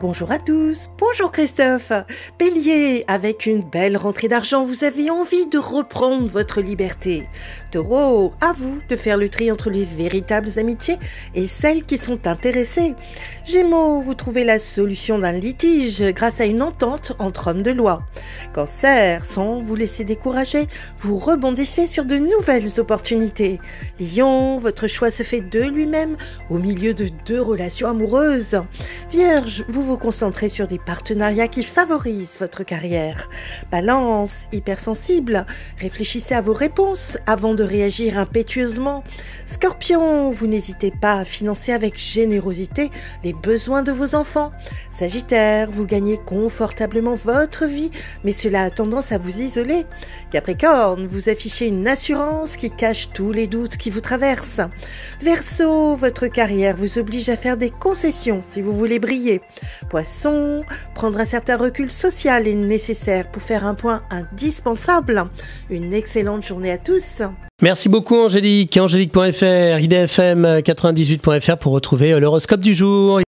Bonjour à tous, bonjour Christophe. Bélier, avec une belle rentrée d'argent, vous avez envie de reprendre votre liberté. Taureau, à vous de faire le tri entre les véritables amitiés et celles qui sont intéressées. Gémeaux, vous trouvez la solution d'un litige grâce à une entente entre hommes de loi. Cancer, sans vous laisser décourager, vous rebondissez sur de nouvelles opportunités. Lion, votre choix se fait de lui-même au milieu de deux relations amoureuses. Vierge, vous vous concentrez sur des partenariats qui favorisent votre carrière. Balance, hypersensible, réfléchissez à vos réponses avant de réagir impétueusement. Scorpion, vous n'hésitez pas à financer avec générosité les besoins de vos enfants. Sagittaire, vous gagnez confortablement votre vie, mais cela a tendance à vous isoler. Capricorne, vous affichez une assurance qui cache tous les doutes qui vous traversent. Verseau, votre carrière vous oblige à faire des concessions si vous voulez briller. Poisson, prendre un certain recul social est nécessaire pour faire un point indispensable. Une excellente journée à tous. Merci beaucoup Angélique. Angélique.fr, idfm98.fr pour retrouver l'horoscope du jour.